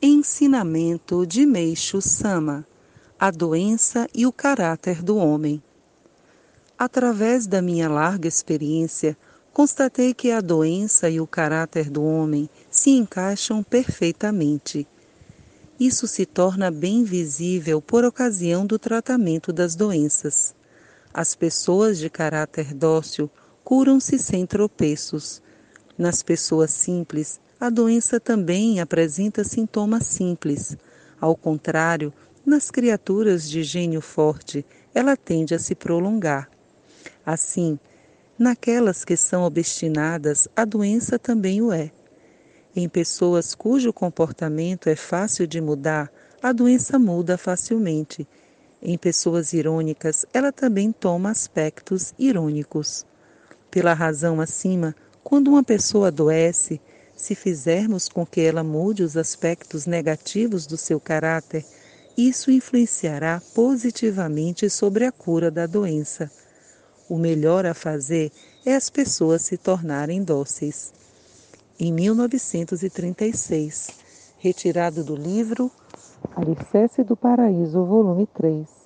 Ensinamento de Meixo Sama: A doença e o caráter do homem. Através da minha larga experiência, constatei que a doença e o caráter do homem se encaixam perfeitamente. Isso se torna bem visível por ocasião do tratamento das doenças. As pessoas de caráter dócil curam-se sem tropeços. Nas pessoas simples, a doença também apresenta sintomas simples. Ao contrário, nas criaturas de gênio forte, ela tende a se prolongar. Assim, naquelas que são obstinadas, a doença também o é. Em pessoas cujo comportamento é fácil de mudar, a doença muda facilmente. Em pessoas irônicas, ela também toma aspectos irônicos. Pela razão acima, quando uma pessoa adoece, se fizermos com que ela mude os aspectos negativos do seu caráter, isso influenciará positivamente sobre a cura da doença. O melhor a fazer é as pessoas se tornarem dóceis. Em 1936, retirado do livro Alicerce do Paraíso, volume 3.